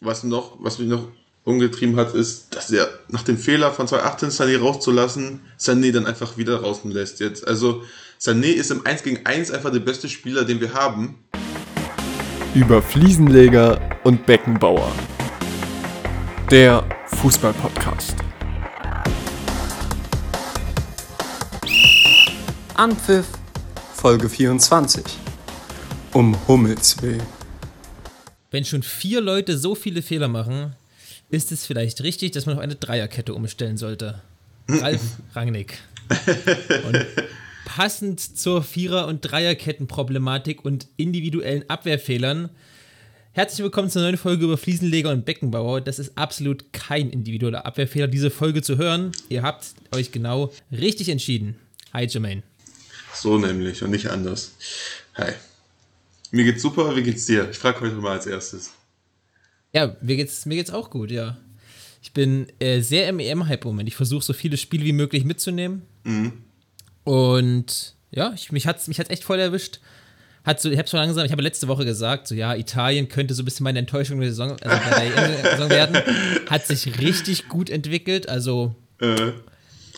was noch, was mich noch umgetrieben hat, ist, dass er nach dem Fehler von 2018 Sané rauszulassen, Sané dann einfach wieder draußen lässt jetzt. Also Sané ist im 1 gegen 1 einfach der beste Spieler, den wir haben. Über Fliesenleger und Beckenbauer. Der Fußball-Podcast. Anpfiff, Folge 24. Um Hummels willen. Wenn schon vier Leute so viele Fehler machen, ist es vielleicht richtig, dass man auf eine Dreierkette umstellen sollte. Ralf Rangnick. Und passend zur Vierer- und Dreierkettenproblematik und individuellen Abwehrfehlern. Herzlich willkommen zur neuen Folge über Fliesenleger und Beckenbauer. Das ist absolut kein individueller Abwehrfehler, diese Folge zu hören. Ihr habt euch genau richtig entschieden. Hi, Jermaine. So nämlich und nicht anders. Hi. Mir geht's super, wie geht's dir? Ich frage heute mal als erstes. Ja, mir geht's, mir geht's auch gut, ja. Ich bin äh, sehr im EM-Hype Moment. Ich versuche so viele Spiele wie möglich mitzunehmen. Mhm. Und ja, ich, mich hat's mich hat's echt voll erwischt. Hat so, ich habe schon langsam, ich habe letzte Woche gesagt, so ja, Italien könnte so ein bisschen meine Enttäuschung der Saison, also der Saison werden. Hat sich richtig gut entwickelt, also. Äh,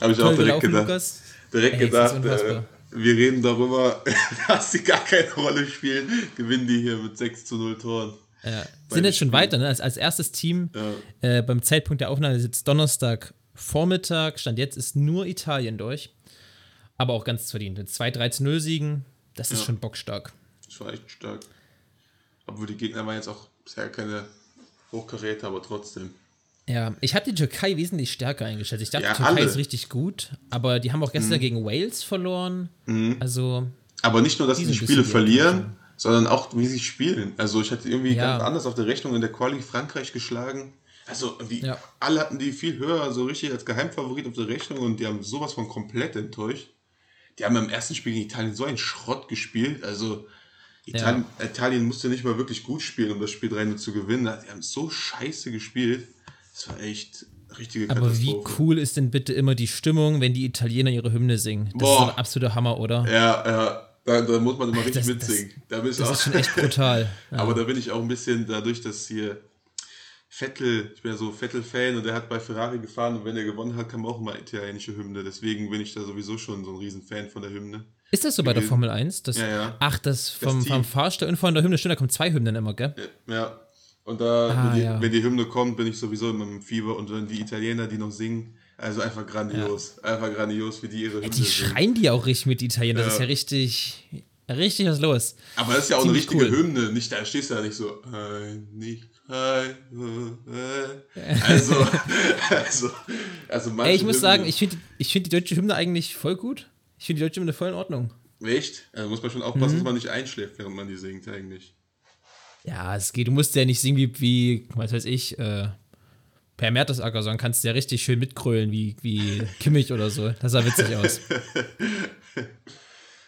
habe ich auch direkt gedacht. Lukas. Direkt Ey, gedacht, äh, wir reden darüber, dass sie gar keine Rolle spielen, gewinnen die hier mit 6 zu 0 Toren. Ja. Sind jetzt schon weiter, ne? Als, als erstes Team ja. äh, beim Zeitpunkt der Aufnahme ist jetzt Donnerstag Vormittag, Stand jetzt ist nur Italien durch. Aber auch ganz verdient. Mit 2 3 0 Siegen, das ist ja. schon bockstark. Das war echt stark. Obwohl die Gegner waren jetzt auch sehr keine Hochkaräter, aber trotzdem. Ja, ich habe die Türkei wesentlich stärker eingeschätzt. Ich dachte, ja, die Türkei alle. ist richtig gut, aber die haben auch gestern mhm. gegen Wales verloren. Mhm. Also. Aber nicht nur, dass sie die Spiele verlieren, sondern auch, wie sie spielen. Also, ich hatte irgendwie ja. ganz anders auf der Rechnung in der Quali Frankreich geschlagen. Also, die, ja. alle hatten die viel höher, so richtig als Geheimfavorit auf der Rechnung und die haben sowas von komplett enttäuscht. Die haben im ersten Spiel gegen Italien so einen Schrott gespielt. Also, Italien, Italien musste nicht mal wirklich gut spielen, um das Spiel 3 zu gewinnen. Die haben so scheiße gespielt. Das war echt richtige Katastrophe. Aber wie cool ist denn bitte immer die Stimmung, wenn die Italiener ihre Hymne singen? Das Boah. ist ein absoluter Hammer, oder? Ja, ja. Da, da muss man immer richtig das, mitsingen. Das, da das ist schon echt brutal. Ja. Aber da bin ich auch ein bisschen dadurch, dass hier Vettel, ich bin ja so Vettel-Fan und der hat bei Ferrari gefahren und wenn er gewonnen hat, kam auch immer italienische Hymne. Deswegen bin ich da sowieso schon so ein Riesenfan von der Hymne. Ist das so bei der Formel 1? Das, ja, ja. Ach, das vom, das vom Fahrstall und von der Hymne, stimmt, da kommen zwei Hymnen immer, gell? Ja, und da, ah, wenn, die, ja. wenn, die, Hymne kommt, bin ich sowieso immer im Fieber. Und wenn die Italiener, die noch singen, also einfach grandios. Ja. Einfach grandios, wie die ihre Hymne ja, Die singen. schreien die auch richtig mit Italienern. Das ist ja richtig, richtig was los. Aber das ist ja auch Ziemlich eine richtige cool. Hymne. Nicht, da stehst du ja nicht so, nicht, also, also, also Ey, ich muss Hymne. sagen, ich finde ich find die deutsche Hymne eigentlich voll gut. Ich finde die deutsche Hymne voll in Ordnung. Echt? Also muss man schon aufpassen, mhm. dass man nicht einschläft, während man die singt, eigentlich. Ja, es geht. Du musst ja nicht singen wie, wie was weiß ich, äh, Per Mertesacker, sondern kannst ja richtig schön mitkrölen, wie, wie Kimmich oder so. Das sah witzig aus.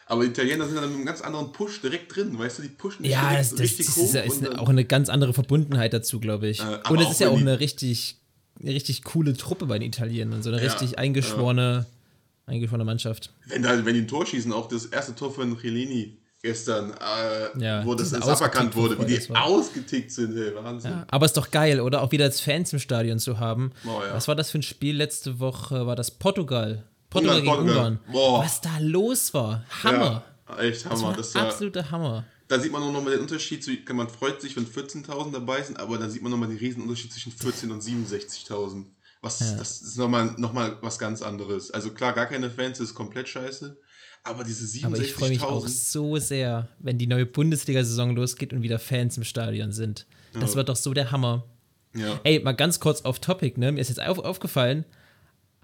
Aber Italiener sind dann mit einem ganz anderen Push direkt drin, weißt du, die pushen ja, das, das, richtig das hoch. Ja, ist, ist auch eine ganz andere Verbundenheit dazu, glaube ich. Äh, und es ist ja auch eine richtig, eine richtig coole Truppe bei den Italienern, so eine ja, richtig eingeschworene, ja. eingeschworene Mannschaft. Wenn, da, wenn die ein Tor schießen, auch das erste Tor von Chiellini, gestern, äh, ja, wo das, das aberkannt wurde, wie die ausgetickt sind, ey, Wahnsinn. Ja, aber ist doch geil, oder? Auch wieder als Fans im Stadion zu haben. Oh, ja. Was war das für ein Spiel letzte Woche? War das Portugal? Portugal Ungarn, gegen Portugal. Ungarn. Boah. Was da los war. Hammer. echt Hammer. Das war absoluter Hammer. Da sieht man auch nochmal den Unterschied. Man freut sich, wenn 14.000 dabei sind, aber da sieht man nochmal den Riesenunterschied zwischen 14.000 und 67.000. Was, Das ist nochmal noch mal was ganz anderes. Also klar, gar keine Fans ist komplett scheiße. Aber diese 67.000. Aber ich freue mich auch so sehr, wenn die neue Bundesliga-Saison losgeht und wieder Fans im Stadion sind. Das ja. wird doch so der Hammer. Ja. Ey, mal ganz kurz auf Topic, ne? Mir ist jetzt auf, aufgefallen,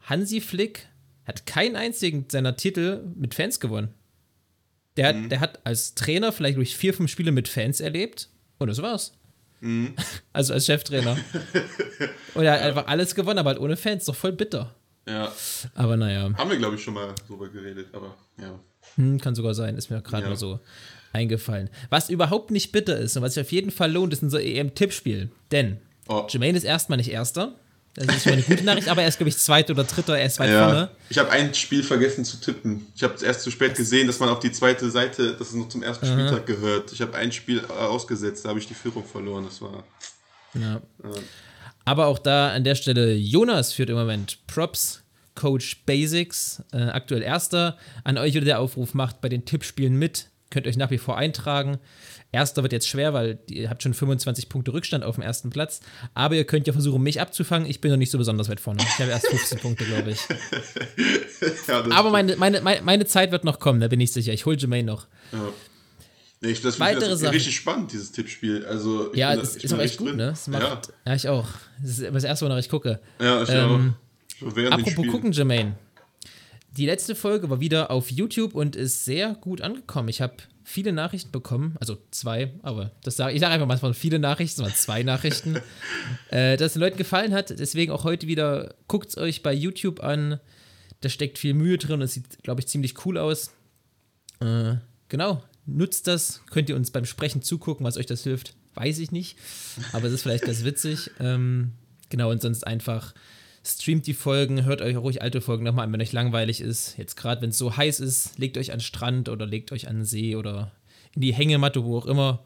Hansi Flick hat keinen einzigen seiner Titel mit Fans gewonnen. Der, mhm. der hat als Trainer vielleicht durch vier, fünf Spiele mit Fans erlebt und das war's. Mhm. Also als Cheftrainer. und er hat ja. einfach alles gewonnen, aber halt ohne Fans. Doch voll bitter. Ja. Aber naja. Haben wir, glaube ich, schon mal drüber geredet, aber ja. Hm, kann sogar sein, ist mir gerade ja. mal so eingefallen. Was überhaupt nicht bitter ist und was sich auf jeden Fall lohnt, ist unser EM-Tippspiel. Denn oh. Jermaine ist erstmal nicht Erster. Das ist schon eine gute Nachricht, aber er ist, glaube ich, Zweiter oder Dritter, er ist weit ja. vorne. Ich habe ein Spiel vergessen zu tippen. Ich habe es erst zu spät gesehen, dass man auf die zweite Seite, dass es noch zum ersten Spieltag gehört. Ich habe ein Spiel ausgesetzt, da habe ich die Führung verloren. Das war. Ja. Aber auch da an der Stelle, Jonas führt im Moment Props, Coach Basics, äh, aktuell Erster. An euch wieder der Aufruf, macht bei den Tippspielen mit, könnt euch nach wie vor eintragen. Erster wird jetzt schwer, weil ihr habt schon 25 Punkte Rückstand auf dem ersten Platz. Aber ihr könnt ja versuchen, mich abzufangen. Ich bin noch nicht so besonders weit vorne. Ich habe erst 15 Punkte, glaube ich. ja, Aber meine, meine, meine, meine, Zeit wird noch kommen, da bin ich sicher. Ich hole Jermaine noch. Ja. Nee, ich, das Weitere das richtig spannend, dieses Tippspiel. Also, ja, es ist auch echt gut, drin. ne? Macht, ja. ja. ich auch. Das ist das erste, wonach ich gucke. Ja, ich ähm, auch. apropos gucken, Jermaine. Die letzte Folge war wieder auf YouTube und ist sehr gut angekommen. Ich habe viele Nachrichten bekommen, also zwei, aber das sage ich sage einfach mal von viele Nachrichten, sondern zwei Nachrichten, äh, dass es den Leuten gefallen hat. Deswegen auch heute wieder, guckt es euch bei YouTube an. Da steckt viel Mühe drin und es sieht, glaube ich, ziemlich cool aus. Äh, genau, nutzt das, könnt ihr uns beim Sprechen zugucken, was euch das hilft, weiß ich nicht, aber es ist vielleicht ganz witzig. Ähm, genau, und sonst einfach streamt die Folgen, hört euch ruhig alte Folgen nochmal an, wenn euch langweilig ist. Jetzt gerade, wenn es so heiß ist, legt euch an den Strand oder legt euch an den See oder in die Hängematte, wo auch immer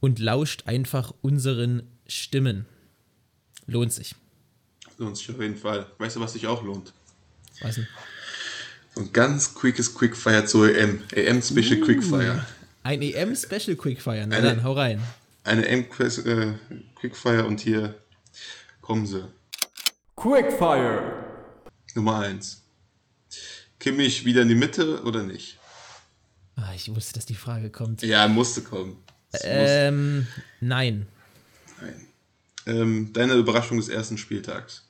und lauscht einfach unseren Stimmen. Lohnt sich. Lohnt sich auf jeden Fall. Weißt du, was sich auch lohnt? Was denn? So ein ganz quickes Quickfire zur EM. EM Special uh, Quickfire. Ein EM Special Quickfire, na eine, dann, hau rein. Eine EM äh, Quickfire und hier kommen sie. Quickfire. Nummer 1. Kimmich wieder in die Mitte oder nicht? Ah, ich wusste, dass die Frage kommt. Ja, musste kommen. Ähm, musste. nein. Nein. Ähm, deine Überraschung des ersten Spieltags.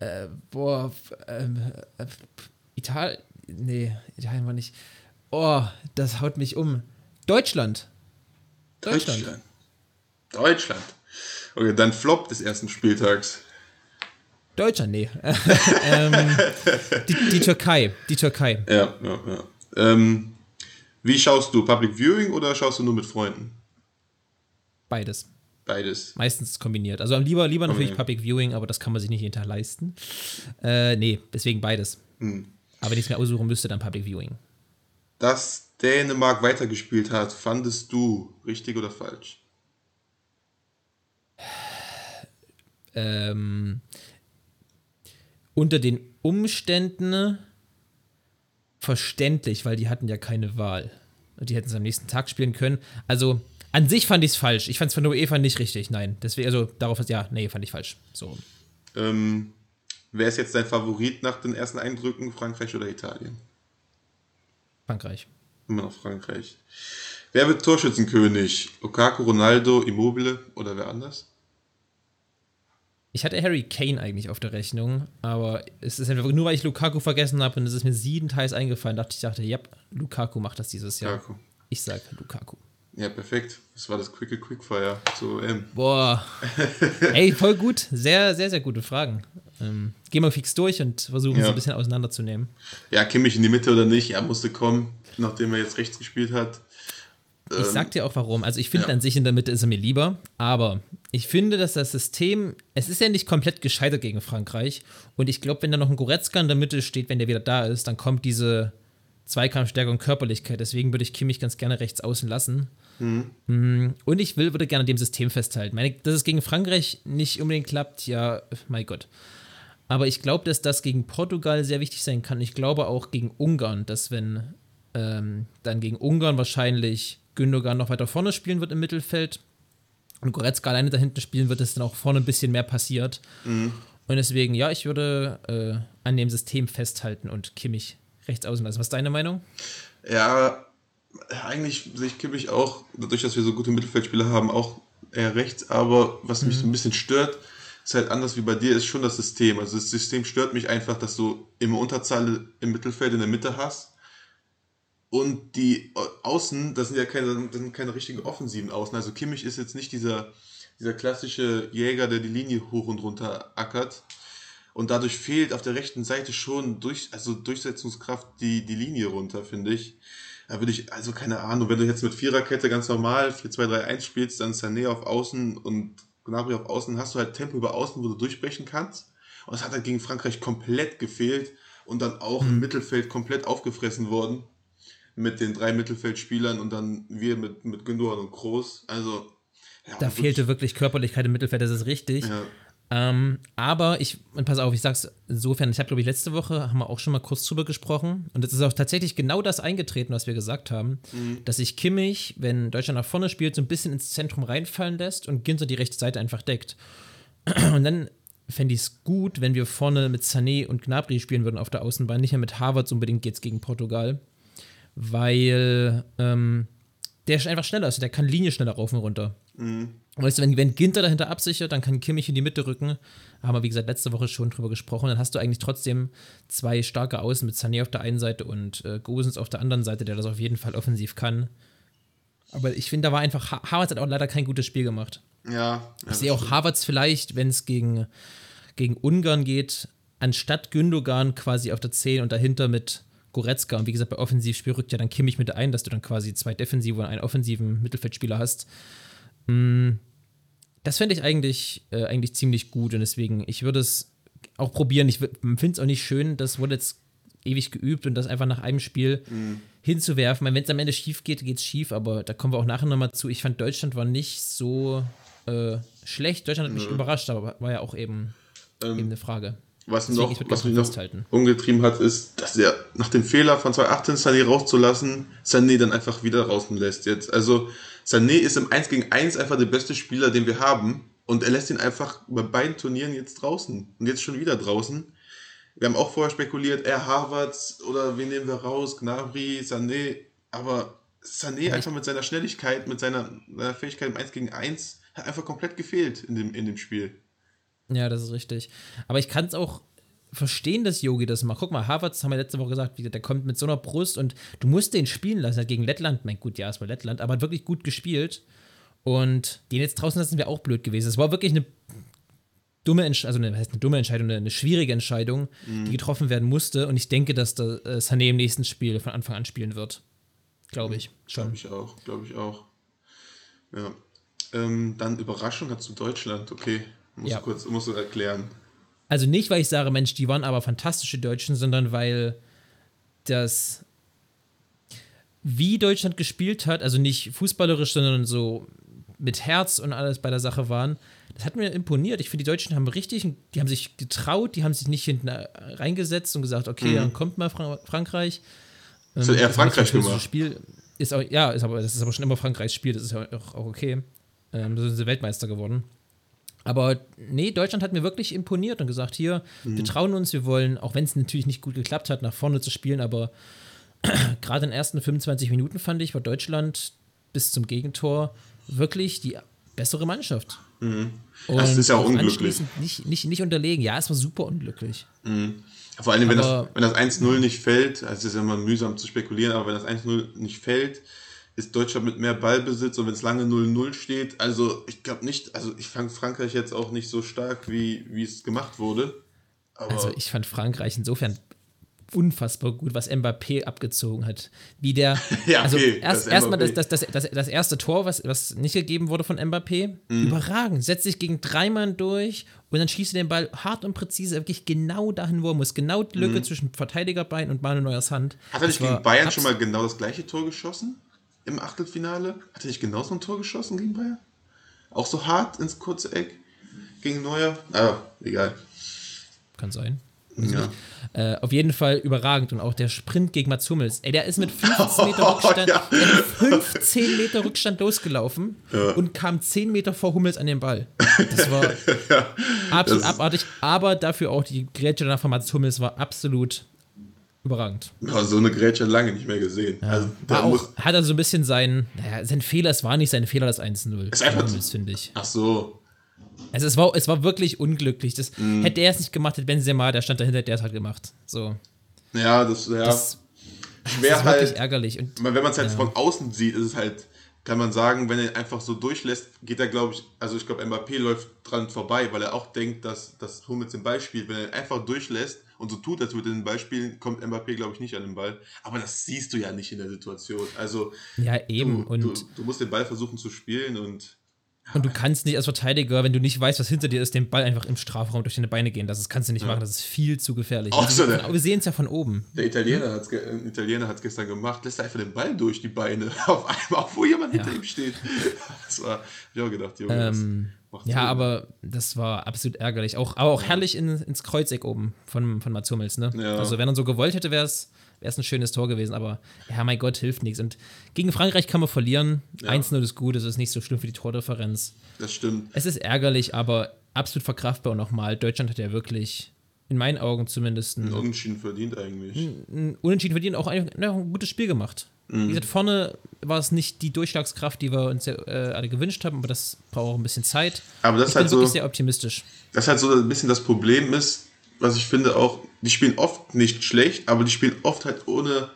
Äh, boah, ähm, äh, Italien. Nee, Italien war nicht. Oh, das haut mich um. Deutschland. Deutschland. Deutschland. Deutschland. Okay, dann Flop des ersten Spieltags. Deutschland, nee. ähm, die, die, Türkei. Die Türkei. Ja, ja, ja. Ähm, wie schaust du? Public Viewing oder schaust du nur mit Freunden? Beides. Beides. Meistens kombiniert. Also lieber, lieber natürlich. Public Viewing, aber das kann man sich nicht jeden Tag leisten. Äh, nee, deswegen beides. Hm. Aber wenn ich es mir aussuchen müsste, dann Public Viewing. Dass Dänemark weitergespielt hat, fandest du richtig oder falsch? ähm, unter den Umständen verständlich, weil die hatten ja keine Wahl. Die hätten es am nächsten Tag spielen können. Also an sich fand ich es falsch. Ich fand es von der UEFA nicht richtig. Nein, deswegen, also darauf, ja, nee, fand ich falsch. So. Ähm, wer ist jetzt dein Favorit nach den ersten Eindrücken, Frankreich oder Italien? Frankreich. Immer noch Frankreich. Wer wird Torschützenkönig? Lukaku, Ronaldo, Immobile oder wer anders? Ich hatte Harry Kane eigentlich auf der Rechnung, aber es ist einfach nur, weil ich Lukaku vergessen habe und es ist mir siebenteils eingefallen, dachte ich, dachte, ja, Lukaku macht das dieses Jahr. Lukaku. Ich sag Lukaku. Ja, perfekt. Das war das Quickie Quickfire zu M. Boah. Ey, voll gut. Sehr, sehr, sehr gute Fragen. Ähm, gehen wir fix durch und versuchen ja. es ein bisschen auseinanderzunehmen. Ja, Kimmich in die Mitte oder nicht? Er musste kommen, nachdem er jetzt rechts gespielt hat. Ich ähm, sag dir auch warum. Also ich finde ja. an sich in der Mitte ist er mir lieber, aber ich finde, dass das System, es ist ja nicht komplett gescheitert gegen Frankreich und ich glaube, wenn da noch ein Goretzka in der Mitte steht, wenn der wieder da ist, dann kommt diese Zweikampfstärke und Körperlichkeit. Deswegen würde ich Kimmich ganz gerne rechts außen lassen. Mhm. Und ich will, würde gerne an dem System festhalten. Meine, dass es gegen Frankreich nicht unbedingt klappt, ja, mein Gott. Aber ich glaube, dass das gegen Portugal sehr wichtig sein kann. Ich glaube auch gegen Ungarn, dass wenn ähm, dann gegen Ungarn wahrscheinlich Gündogan noch weiter vorne spielen wird im Mittelfeld und Goretzka alleine da hinten spielen wird, dass dann auch vorne ein bisschen mehr passiert. Mhm. Und deswegen, ja, ich würde äh, an dem System festhalten und Kimmich rechts außen lassen. Was ist deine Meinung? Ja, eigentlich sehe ich Kimmich auch, dadurch, dass wir so gute Mittelfeldspieler haben, auch eher rechts. Aber was mhm. mich so ein bisschen stört, ist halt anders wie bei dir, ist schon das System. Also das System stört mich einfach, dass du immer Unterzahl im Mittelfeld in der Mitte hast und die Außen, das sind ja keine, das sind keine richtigen offensiven Außen. Also Kimmich ist jetzt nicht dieser, dieser klassische Jäger, der die Linie hoch und runter ackert. Und dadurch fehlt auf der rechten Seite schon durch, also Durchsetzungskraft die, die Linie runter, finde ich. Da würde ich, also keine Ahnung, wenn du jetzt mit Viererkette ganz normal 4-2-3-1 spielst, dann Sané auf Außen und Gnabry auf Außen, hast du halt Tempo über Außen, wo du durchbrechen kannst. Und das hat halt gegen Frankreich komplett gefehlt und dann auch im Mittelfeld komplett aufgefressen worden mit den drei Mittelfeldspielern und dann wir mit, mit Gündogan und Groß. Also. Ja, da fehlte wirklich Körperlichkeit im Mittelfeld, das ist richtig. Ja. Ähm, aber ich, und pass auf, ich sag's insofern, ich habe, glaube ich, letzte Woche haben wir auch schon mal kurz drüber gesprochen. Und es ist auch tatsächlich genau das eingetreten, was wir gesagt haben, mhm. dass sich Kimmich, wenn Deutschland nach vorne spielt, so ein bisschen ins Zentrum reinfallen lässt und Ginter die rechte Seite einfach deckt. Und dann fände ich es gut, wenn wir vorne mit Sané und Gnabry spielen würden auf der Außenbahn, nicht mehr mit Harvards unbedingt jetzt gegen Portugal, weil ähm, der ist einfach schneller, also der kann Linie schneller rauf und runter. Mhm. Weißt du, wenn, wenn Ginter dahinter absichert, dann kann Kimmich in die Mitte rücken. Haben wir, wie gesagt, letzte Woche schon drüber gesprochen. Dann hast du eigentlich trotzdem zwei starke Außen mit Sané auf der einen Seite und äh, Gosens auf der anderen Seite, der das auf jeden Fall offensiv kann. Aber ich finde, da war einfach, Havertz hat auch leider kein gutes Spiel gemacht. Ja. ich sehe auch Havertz vielleicht, wenn es gegen, gegen Ungarn geht, anstatt Gündogan quasi auf der 10 und dahinter mit Goretzka. Und wie gesagt, bei Offensivspiel rückt ja dann Kimmich mit ein, dass du dann quasi zwei defensive und einen offensiven Mittelfeldspieler hast. Hm, das fände ich eigentlich, äh, eigentlich ziemlich gut und deswegen, ich würde es auch probieren. Ich finde es auch nicht schön, das wurde jetzt ewig geübt und das einfach nach einem Spiel mhm. hinzuwerfen. Wenn es am Ende schief geht, geht es schief, aber da kommen wir auch nachher nochmal zu. Ich fand, Deutschland war nicht so äh, schlecht. Deutschland hat mich mhm. überrascht, aber war ja auch eben, ähm, eben eine Frage. Was, noch, was mich noch umgetrieben hat, ist, dass er nach dem Fehler von 2018 Sané rauszulassen, Sané dann einfach wieder draußen lässt jetzt. Also Sané ist im 1 gegen 1 einfach der beste Spieler, den wir haben. Und er lässt ihn einfach bei beiden Turnieren jetzt draußen. Und jetzt schon wieder draußen. Wir haben auch vorher spekuliert, er Harvards oder wen nehmen wir raus, Gnabry, Sané. Aber Sané einfach mit seiner Schnelligkeit, mit seiner, seiner Fähigkeit im 1 gegen 1 hat einfach komplett gefehlt in dem, in dem Spiel. Ja, das ist richtig. Aber ich kann es auch verstehen, dass Yogi das macht. Guck mal, Harvard, haben wir letzte Woche gesagt, der kommt mit so einer Brust und du musst den spielen lassen. Er hat gegen Lettland, mein gut, ja, es war Lettland, aber hat wirklich gut gespielt. Und den jetzt draußen lassen wäre auch blöd gewesen. Es war wirklich eine dumme Entscheidung, also eine, heißt eine dumme Entscheidung, eine, schwierige Entscheidung, mhm. die getroffen werden musste. Und ich denke, dass der äh, Sané im nächsten Spiel von Anfang an spielen wird. Glaube ich. Schon. Glaube ich auch, glaube ich auch. Ja. Ähm, dann Überraschung hat zu Deutschland, okay. Muss ja. kurz, musst du erklären. Also nicht, weil ich sage, Mensch, die waren aber fantastische Deutschen, sondern weil das, wie Deutschland gespielt hat, also nicht fußballerisch, sondern so mit Herz und alles bei der Sache waren, das hat mir imponiert. Ich finde, die Deutschen haben richtig, die haben sich getraut, die haben sich nicht hinten reingesetzt und gesagt, okay, mhm. dann kommt mal Fra Frankreich. Das hat eher Frankreich gemacht. Spiel ist auch, ja, ist aber, das ist aber schon immer Frankreichs Spiel, das ist ja auch, auch okay. Ähm, da sind sie Weltmeister geworden. Aber nee, Deutschland hat mir wirklich imponiert und gesagt, hier, mhm. wir trauen uns, wir wollen, auch wenn es natürlich nicht gut geklappt hat, nach vorne zu spielen, aber gerade in den ersten 25 Minuten fand ich, war Deutschland bis zum Gegentor wirklich die bessere Mannschaft. Mhm. Das ist ja auch unglücklich. Nicht, nicht, nicht unterlegen. Ja, es war super unglücklich. Mhm. Vor allem, wenn das, wenn das 1-0 nicht fällt, also es ist ja immer mühsam zu spekulieren, aber wenn das 1-0 nicht fällt, ist Deutschland mit mehr Ballbesitz und wenn es lange 0-0 steht, also ich glaube nicht, also ich fand Frankreich jetzt auch nicht so stark, wie, wie es gemacht wurde. also ich fand Frankreich insofern unfassbar gut, was Mbappé abgezogen hat. Wie der, ja, also okay, erst erstmal das, das, das, das, das erste Tor, was, was nicht gegeben wurde von Mbappé, mhm. überragend. Setzt sich gegen drei Mann durch und dann schießt er den Ball hart und präzise, wirklich genau dahin, wo er muss. Genau die Lücke mhm. zwischen Verteidigerbein und Manuel Neuers Hand. Hat er nicht gegen Bayern schon mal genau das gleiche Tor geschossen? Im Achtelfinale. Hat er nicht genauso ein Tor geschossen gegen Bayern? Auch so hart ins kurze Eck gegen Neuer? Ah, egal. Kann sein. Ja. Äh, auf jeden Fall überragend und auch der Sprint gegen Mats Hummels. Ey, der ist mit 15 Meter Rückstand, ja. 15 Meter Rückstand losgelaufen ja. und kam 10 Meter vor Hummels an den Ball. Das war absolut das abartig, aber dafür auch die Grätsche danach von Mats Hummels war absolut überragend. Ja, so eine Grätsche lange nicht mehr gesehen. Ja. Also, auch, hat er so ein bisschen sein, naja, sein Fehler, es war nicht sein Fehler, das 1-0. Ist einfach, finde ich. Ach so. Also es war, es war wirklich unglücklich. Das mm. hätte er es nicht gemacht, hätte Benzema, der stand dahinter, der hat halt gemacht. So. Ja, das, ja. Das, Schwer das ist halt, wirklich ärgerlich. Und, wenn man es halt ja. von außen sieht, ist es halt, kann man sagen, wenn er einfach so durchlässt, geht er, glaube ich, also ich glaube, Mbappé läuft dran vorbei, weil er auch denkt, dass, dass Hummels den Ball spielt. Wenn er einfach durchlässt, und so tut, als würde er den Ball spielen, kommt Mbappé, glaube ich, nicht an den Ball. Aber das siehst du ja nicht in der Situation. Also, ja, eben. Du, und du, du musst den Ball versuchen zu spielen und Und du kannst nicht als Verteidiger, wenn du nicht weißt, was hinter dir ist, den Ball einfach im Strafraum durch deine Beine gehen. Das kannst du nicht ja. machen. Das ist viel zu gefährlich. Auch so wir sehen es ja von oben. Der Italiener hat es Italiener gestern gemacht, lässt einfach den Ball durch die Beine. Auf einmal, obwohl jemand ja. hinter ihm steht. Das war, hab ich auch gedacht, Junge. Ähm, ja, Sinn. aber das war absolut ärgerlich. Auch, aber auch herrlich in, ins Kreuzeck oben von, von Mats Hummels. Ne? Ja. Also, wenn er so gewollt hätte, wäre es wäre es ein schönes Tor gewesen, aber ja, mein Gott, hilft nichts. Und gegen Frankreich kann man verlieren. Ja. 1-0 ist gut, es ist nicht so schlimm für die Tordifferenz. Das stimmt. Es ist ärgerlich, aber absolut verkraftbar. Und nochmal, Deutschland hat ja wirklich, in meinen Augen zumindest, ein, ein Unentschieden verdient eigentlich. Ein, ein Unentschieden verdient, auch ein, ein gutes Spiel gemacht. Mhm. Wie gesagt, vorne war es nicht die Durchschlagskraft, die wir uns äh, alle gewünscht haben, aber das braucht auch ein bisschen Zeit. Aber das ich ist halt bin wirklich sehr optimistisch. Das halt so ein bisschen das Problem ist, was ich finde auch, die spielen oft nicht schlecht, aber die spielen oft halt ohne,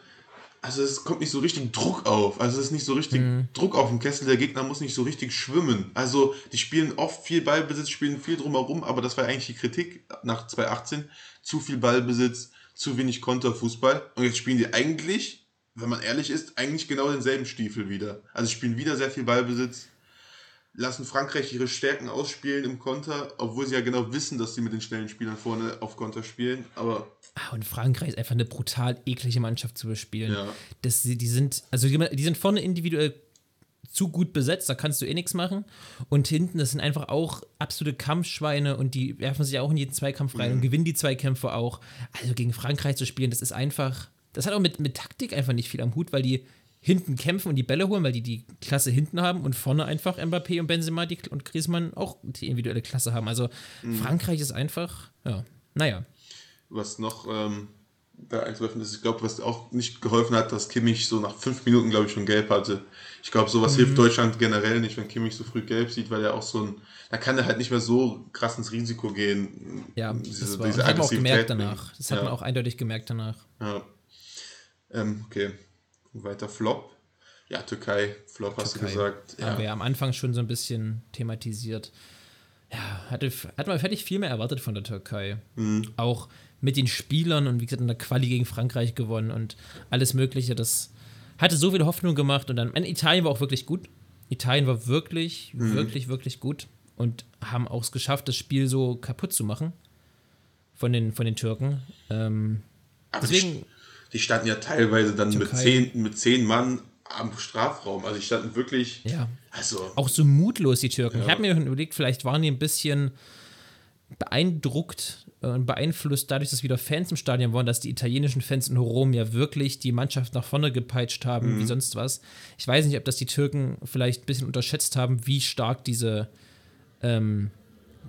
also es kommt nicht so richtig Druck auf. Also es ist nicht so richtig mhm. Druck auf dem Kessel, der Gegner muss nicht so richtig schwimmen. Also die spielen oft viel Ballbesitz, spielen viel drumherum, aber das war eigentlich die Kritik nach 2018. Zu viel Ballbesitz, zu wenig Konterfußball. Und jetzt spielen die eigentlich, wenn man ehrlich ist, eigentlich genau denselben Stiefel wieder. Also spielen wieder sehr viel Ballbesitz, lassen Frankreich ihre Stärken ausspielen im Konter, obwohl sie ja genau wissen, dass sie mit den schnellen Spielern vorne auf Konter spielen. Aber ah, und Frankreich ist einfach eine brutal eklige Mannschaft zu bespielen. Ja. Das, die sind, also die, die sind vorne individuell zu gut besetzt, da kannst du eh nichts machen. Und hinten, das sind einfach auch absolute Kampfschweine und die werfen sich auch in jeden Zweikampf rein mhm. und gewinnen die Zweikämpfe auch. Also gegen Frankreich zu spielen, das ist einfach, das hat auch mit, mit Taktik einfach nicht viel am Hut, weil die hinten kämpfen und die Bälle holen, weil die die Klasse hinten haben und vorne einfach Mbappé und Benzema die, und Griezmann auch die individuelle Klasse haben. Also mhm. Frankreich ist einfach, ja, naja. Was noch ähm, da einzuwerfen ist, ich glaube, was auch nicht geholfen hat, dass Kimmich so nach fünf Minuten, glaube ich, schon gelb hatte. Ich glaube, sowas mhm. hilft Deutschland generell nicht, wenn Kimmich so früh gelb sieht, weil er auch so ein, da kann er halt nicht mehr so krass ins Risiko gehen. Ja, diese, das, war, diese das hat man auch gemerkt danach. Das hat ja. man auch eindeutig gemerkt danach. Ja. Ähm, okay. Weiter Flop. Ja, Türkei, Flop hast Türkei. du gesagt. Ja. Haben wir ja am Anfang schon so ein bisschen thematisiert. Ja, hatte, hat man fertig viel mehr erwartet von der Türkei. Mhm. Auch mit den Spielern und wie gesagt in der Quali gegen Frankreich gewonnen und alles Mögliche. Das hatte so viel Hoffnung gemacht und dann, Italien war auch wirklich gut. Italien war wirklich, mhm. wirklich, wirklich gut und haben auch es geschafft, das Spiel so kaputt zu machen von den, von den Türken. Ähm, deswegen die standen ja teilweise dann mit zehn, mit zehn Mann am Strafraum. Also die standen wirklich. Ja. Also, auch so mutlos, die Türken. Ja. Ich habe mir überlegt, vielleicht waren die ein bisschen beeindruckt und beeinflusst dadurch, dass wieder Fans im Stadion waren, dass die italienischen Fans in Rom ja wirklich die Mannschaft nach vorne gepeitscht haben, mhm. wie sonst was. Ich weiß nicht, ob das die Türken vielleicht ein bisschen unterschätzt haben, wie stark diese ähm,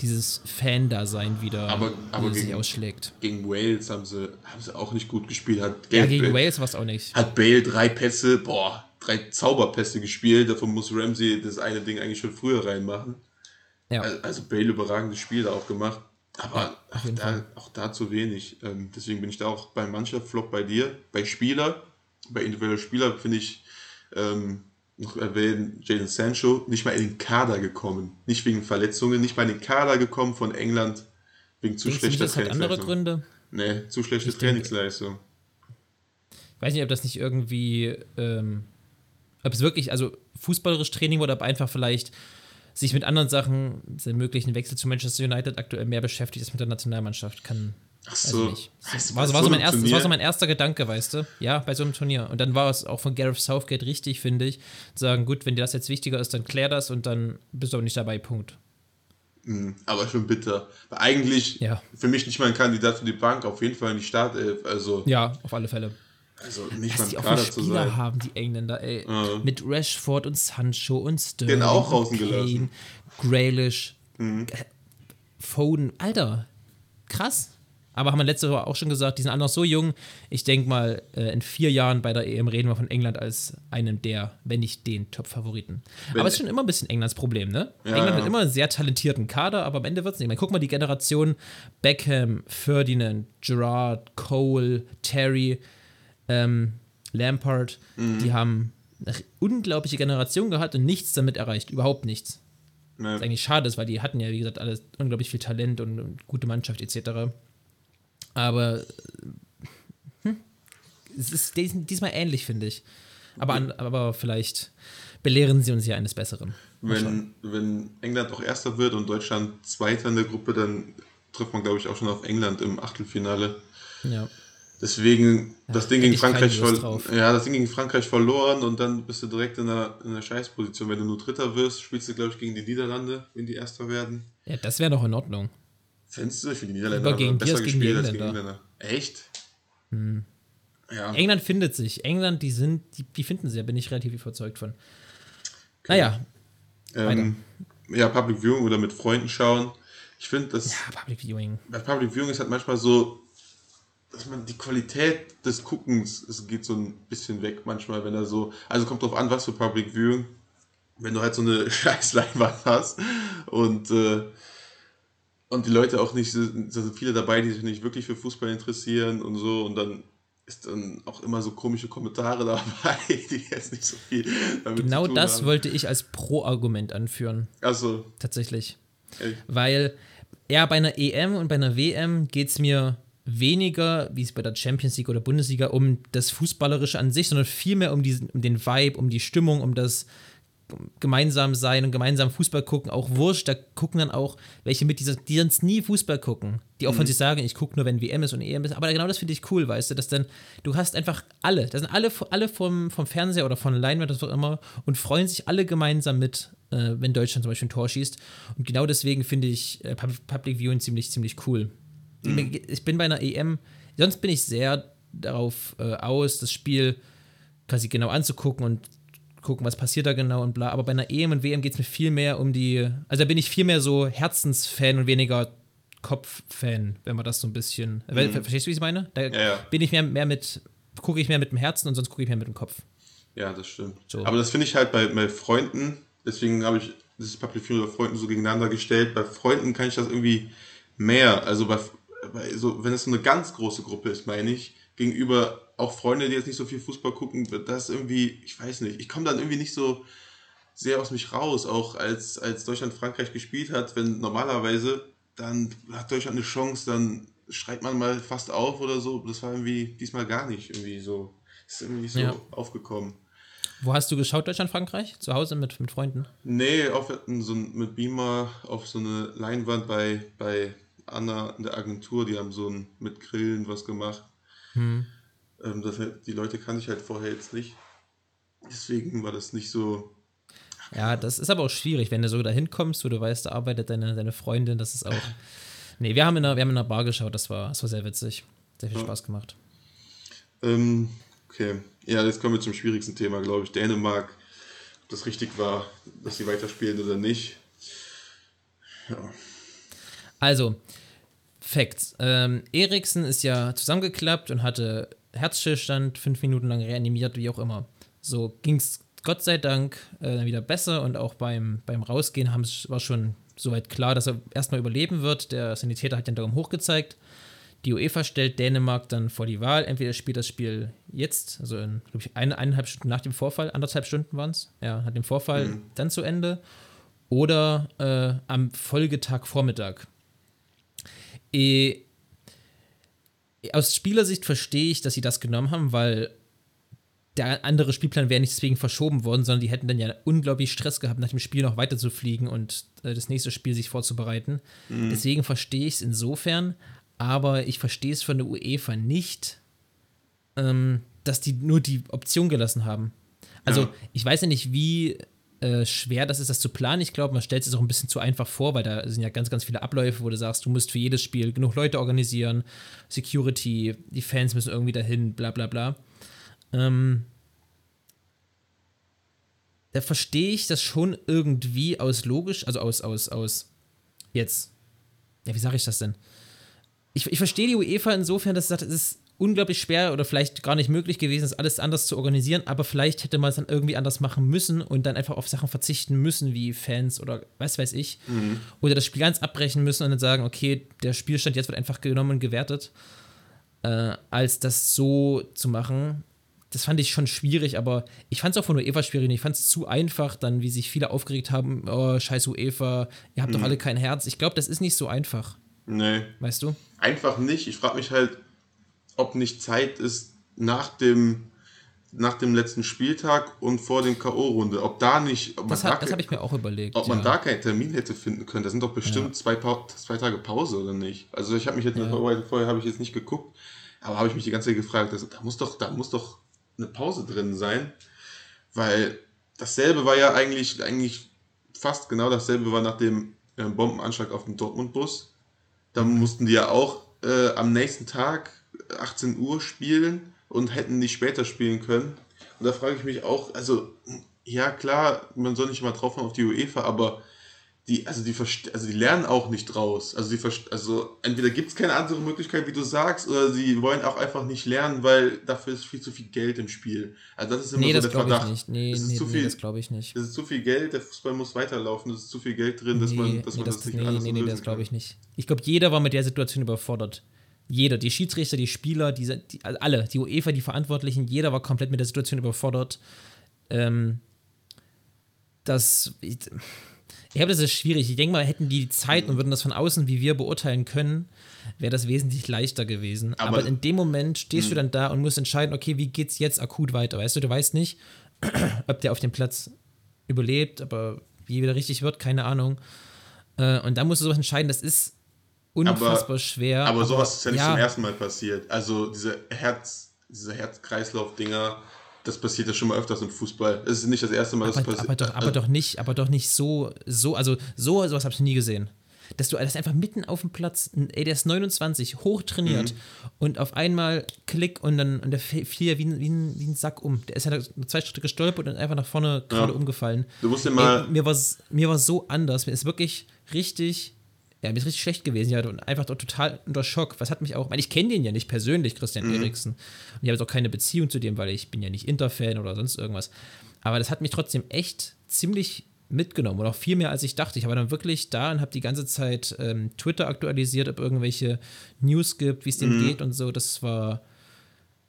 dieses Fan-Dasein wieder aber, aber sich gegen, ausschlägt. Gegen Wales haben sie, haben sie auch nicht gut gespielt. Hat ja, gegen Wales war es auch nicht. Hat Bale drei Pässe, boah, drei Zauberpässe gespielt. Davon muss Ramsey das eine Ding eigentlich schon früher reinmachen. Ja. Also Bale überragendes Spiel da auch gemacht. Aber ja, auch, da, auch da zu wenig. Ähm, deswegen bin ich da auch bei Mannschaft Flop bei dir. Bei Spieler, bei individuellen Spieler finde ich ähm, noch erwähnen, Jadon Sancho nicht mal in den Kader gekommen. Nicht wegen Verletzungen, nicht mal in den Kader gekommen von England wegen zu Denkst schlechter Trainingsleistung. Hat andere Gründe? Nee, zu schlechte ich Trainingsleistung. Ich weiß nicht, ob das nicht irgendwie, ähm, ob es wirklich, also fußballerisch Training wurde, ob einfach vielleicht sich mit anderen Sachen, den möglichen Wechsel zu Manchester United aktuell mehr beschäftigt als mit der Nationalmannschaft. Kann Ach so. Das war, war, so mein erst, das war so mein erster Gedanke, weißt du? Ja, bei so einem Turnier. Und dann war es auch von Gareth Southgate richtig, finde ich, zu sagen, gut, wenn dir das jetzt wichtiger ist, dann klär das und dann bist du auch nicht dabei, Punkt. Mhm, aber schon bitter. Weil eigentlich ja. für mich nicht mal ein Kandidat für die Bank, auf jeden Fall in die Startelf. Also, ja, auf alle Fälle. Also nicht Dass mal auch Spieler zu sein. haben, die Engländer, ey. Ja. Mit Rashford und Sancho und Sterling. Den auch rausgelassen. Grealish, mhm. Foden. Alter, krass. Aber haben wir letzte Woche auch schon gesagt, die sind alle noch so jung. Ich denke mal, äh, in vier Jahren bei der EM reden wir von England als einem der, wenn nicht den Top-Favoriten. Aber es ist schon immer ein bisschen Englands Problem, ne? Ja, England ja. hat immer einen sehr talentierten Kader, aber am Ende wird es nicht. Ich meine, guck mal die Generation Beckham, Ferdinand, Gerard, Cole, Terry, ähm, Lampard. Mhm. Die haben eine unglaubliche Generation gehabt und nichts damit erreicht. Überhaupt nichts. Nee. Was eigentlich schade ist, weil die hatten ja, wie gesagt, alles unglaublich viel Talent und, und gute Mannschaft etc. Aber hm, es ist diesmal ähnlich, finde ich. Aber, an, aber vielleicht belehren sie uns ja eines Besseren. Wenn, wenn England auch Erster wird und Deutschland Zweiter in der Gruppe, dann trifft man, glaube ich, auch schon auf England im Achtelfinale. Ja. Deswegen, ja, das Ding gegen Frankreich ja, das Ding gegen Frankreich verloren und dann bist du direkt in einer, in einer Scheißposition. Wenn du nur Dritter wirst, spielst du, glaube ich, gegen die Niederlande, wenn die Erster werden. Ja, das wäre doch in Ordnung. Findest du für die Niederländer Aber gegen besser gespielt gegen als gegen Engländer? Echt? Hm. Ja. England findet sich. England, die sind, die, die finden sie, da bin ich relativ überzeugt von. Okay. Naja. Ähm, ja, Public Viewing oder mit Freunden schauen. Ich finde, das. Ja, Public Viewing. Bei Public Viewing ist halt manchmal so, dass man die Qualität des Guckens, es geht so ein bisschen weg manchmal, wenn er so, also kommt drauf an, was für Public Viewing, wenn du halt so eine scheiß Leinwand hast und äh, und die Leute auch nicht, da sind viele dabei, die sich nicht wirklich für Fußball interessieren und so und dann ist dann auch immer so komische Kommentare dabei, die jetzt nicht so viel damit Genau das haben. wollte ich als Pro-Argument anführen. Also. Tatsächlich. Ey. Weil, ja, bei einer EM und bei einer WM geht es mir weniger, wie es bei der Champions League oder Bundesliga, um das Fußballerische an sich, sondern vielmehr um, diesen, um den Vibe, um die Stimmung, um das gemeinsam sein und gemeinsam Fußball gucken, auch wurscht, da gucken dann auch welche mit, die, die sonst nie Fußball gucken, die auch mhm. von sich sagen, ich gucke nur, wenn WM ist und EM ist, aber genau das finde ich cool, weißt du, dass dann, du hast einfach alle, da sind alle, alle vom, vom Fernseher oder von Leinwand, was auch immer, und freuen sich alle gemeinsam mit, äh, wenn Deutschland zum Beispiel ein Tor schießt und genau deswegen finde ich äh, Public Viewing ziemlich, ziemlich cool. Mhm. Ich bin bei einer EM, sonst bin ich sehr darauf äh, aus, das Spiel quasi genau anzugucken und gucken, was passiert da genau und bla. Aber bei einer EM und WM geht es mir viel mehr um die. Also da bin ich viel mehr so Herzensfan und weniger Kopffan, wenn man das so ein bisschen. Mhm. Verstehst du, wie ich es meine? Da ja, ja. bin ich mehr, mehr mit, gucke ich mehr mit dem Herzen und sonst gucke ich mehr mit dem Kopf. Ja, das stimmt. So. Aber das finde ich halt bei, bei Freunden, deswegen habe ich dieses Public Viewing bei Freunden so gegeneinander gestellt. Bei Freunden kann ich das irgendwie mehr. Also bei, bei so, wenn es so eine ganz große Gruppe ist, meine ich, gegenüber auch Freunde, die jetzt nicht so viel Fußball gucken, das irgendwie, ich weiß nicht, ich komme dann irgendwie nicht so sehr aus mich raus, auch als, als Deutschland Frankreich gespielt hat, wenn normalerweise dann hat Deutschland eine Chance, dann schreit man mal fast auf oder so. Das war irgendwie diesmal gar nicht irgendwie so, ist irgendwie nicht so ja. aufgekommen. Wo hast du geschaut, Deutschland, Frankreich? Zu Hause mit, mit Freunden? Nee, auf so mit Beamer auf so eine Leinwand bei, bei Anna in der Agentur, die haben so ein mit Grillen was gemacht. Hm. Ähm, das, die Leute kannte ich halt vorher jetzt nicht. Deswegen war das nicht so. Ja, das ist aber auch schwierig, wenn du so dahin kommst, wo du weißt, da arbeitet deine, deine Freundin, das ist auch. Nee, wir haben in einer, wir haben in einer Bar geschaut, das war, das war sehr witzig. Sehr viel ja. Spaß gemacht. Ähm, okay. Ja, jetzt kommen wir zum schwierigsten Thema, glaube ich. Dänemark, ob das richtig war, dass sie weiterspielen oder nicht. Ja. Also, Facts. Ähm, Eriksen ist ja zusammengeklappt und hatte Herzstillstand, fünf Minuten lang reanimiert, wie auch immer. So ging es Gott sei Dank äh, wieder besser und auch beim, beim Rausgehen war schon soweit klar, dass er erstmal überleben wird. Der Sanitäter hat den Daumen hoch gezeigt. Die UEFA stellt Dänemark dann vor die Wahl. Entweder spielt das Spiel jetzt, also in, ich, eine, eineinhalb Stunden nach dem Vorfall, anderthalb Stunden waren es, ja, hat dem Vorfall mhm. dann zu Ende, oder äh, am Folgetag Vormittag. E aus Spielersicht verstehe ich, dass sie das genommen haben, weil der andere Spielplan wäre nicht deswegen verschoben worden, sondern die hätten dann ja unglaublich Stress gehabt, nach dem Spiel noch weiter zu fliegen und äh, das nächste Spiel sich vorzubereiten. Mhm. Deswegen verstehe ich es insofern, aber ich verstehe es von der UEFA nicht, ähm, dass die nur die Option gelassen haben. Also, ja. ich weiß ja nicht, wie äh, schwer das ist, das zu planen. Ich glaube, man stellt sich auch ein bisschen zu einfach vor, weil da sind ja ganz, ganz viele Abläufe, wo du sagst, du musst für jedes Spiel genug Leute organisieren, Security, die Fans müssen irgendwie dahin, bla bla bla. Ähm, da verstehe ich das schon irgendwie aus logisch, also aus, aus, aus jetzt, ja, wie sage ich das denn? Ich, ich verstehe die UEFA insofern, dass sie sagt, es ist unglaublich schwer oder vielleicht gar nicht möglich gewesen ist, alles anders zu organisieren, aber vielleicht hätte man es dann irgendwie anders machen müssen und dann einfach auf Sachen verzichten müssen, wie Fans oder was weiß ich. Mhm. Oder das Spiel ganz abbrechen müssen und dann sagen, okay, der Spielstand jetzt wird einfach genommen und gewertet, äh, als das so zu machen. Das fand ich schon schwierig, aber ich fand es auch von UEFA schwierig. Ich fand es zu einfach, dann, wie sich viele aufgeregt haben: Oh, scheiß UEFA, ihr habt mhm. doch alle kein Herz. Ich glaube, das ist nicht so einfach. Nee. Weißt du? Einfach nicht. Ich frage mich halt, ob nicht Zeit ist, nach dem nach dem letzten Spieltag und vor dem K.O.-Runde. Ob da nicht. Ob das da das habe ich mir auch überlegt. Ob man da keinen Termin hätte finden können. Das sind doch bestimmt ja. zwei, zwei Tage Pause, oder nicht? Also ich habe mich jetzt ja. vorher, vorher habe ich jetzt nicht geguckt, aber habe ich mich die ganze Zeit gefragt, das, da muss doch, da muss doch eine Pause drin sein. Weil dasselbe war ja eigentlich, eigentlich fast genau dasselbe war nach dem äh, Bombenanschlag auf dem Dortmund-Bus. Da mussten die ja auch äh, am nächsten Tag 18 Uhr spielen und hätten nicht später spielen können. Und da frage ich mich auch, also ja klar, man soll nicht mal drauf auf die UEFA, aber die, also die, also die lernen auch nicht draus. Also, die, also entweder gibt es keine andere Möglichkeit, wie du sagst, oder sie wollen auch einfach nicht lernen, weil dafür ist viel zu viel Geld im Spiel. Also das ist immer nee, so der Verdacht. Ich nicht. Nee, das, nee, nee, das glaube ich nicht. Das ist zu viel Geld, der Fußball muss weiterlaufen, es ist zu viel Geld drin, dass nee, man, dass man das, das nicht nee, alles Nee, nee, das glaube ich nicht. Ich glaube, jeder war mit der Situation überfordert. Jeder, die Schiedsrichter, die Spieler, die, die, also alle, die UEFA, die Verantwortlichen, jeder war komplett mit der Situation überfordert. Ähm, das, ich, ich glaube, das ist schwierig. Ich denke mal, hätten die Zeit und würden das von außen wie wir beurteilen können, wäre das wesentlich leichter gewesen. Aber, Aber in dem Moment stehst du hm. dann da und musst entscheiden, okay, wie geht's jetzt akut weiter? Weißt du, du weißt nicht, ob der auf dem Platz überlebt, aber wie wieder richtig wird, keine Ahnung. Äh, und da musst du sowas entscheiden, das ist unfassbar aber, schwer. Aber, aber sowas ist ja nicht ja. zum ersten Mal passiert. Also diese Herz, diese Herz-Kreislauf-Dinger, das passiert ja schon mal öfters im Fußball. Es ist nicht das erste Mal, dass das passiert. Aber doch, aber doch nicht, aber doch nicht so, so, also so sowas habe ich nie gesehen. Dass du das einfach mitten auf dem Platz, ey, der ist 29, hochtrainiert mhm. und auf einmal klick und dann und der fiel wie, wie, ein, wie ein Sack um. Der ist ja zwei Schritte gestolpert und einfach nach vorne gerade ja. umgefallen. Du musst dir mal. Ey, mir war mir war so anders. Mir ist wirklich richtig ja, mir ist richtig schlecht gewesen. Ja, und einfach total unter Schock. Was hat mich auch, weil ich kenne den ja nicht persönlich, Christian mhm. Eriksen. Und ich habe auch keine Beziehung zu dem, weil ich bin ja nicht Interfan oder sonst irgendwas. Aber das hat mich trotzdem echt ziemlich mitgenommen und auch viel mehr als ich dachte. Ich war dann wirklich da und habe die ganze Zeit ähm, Twitter aktualisiert, ob irgendwelche News gibt, wie es dem mhm. geht und so. Das war,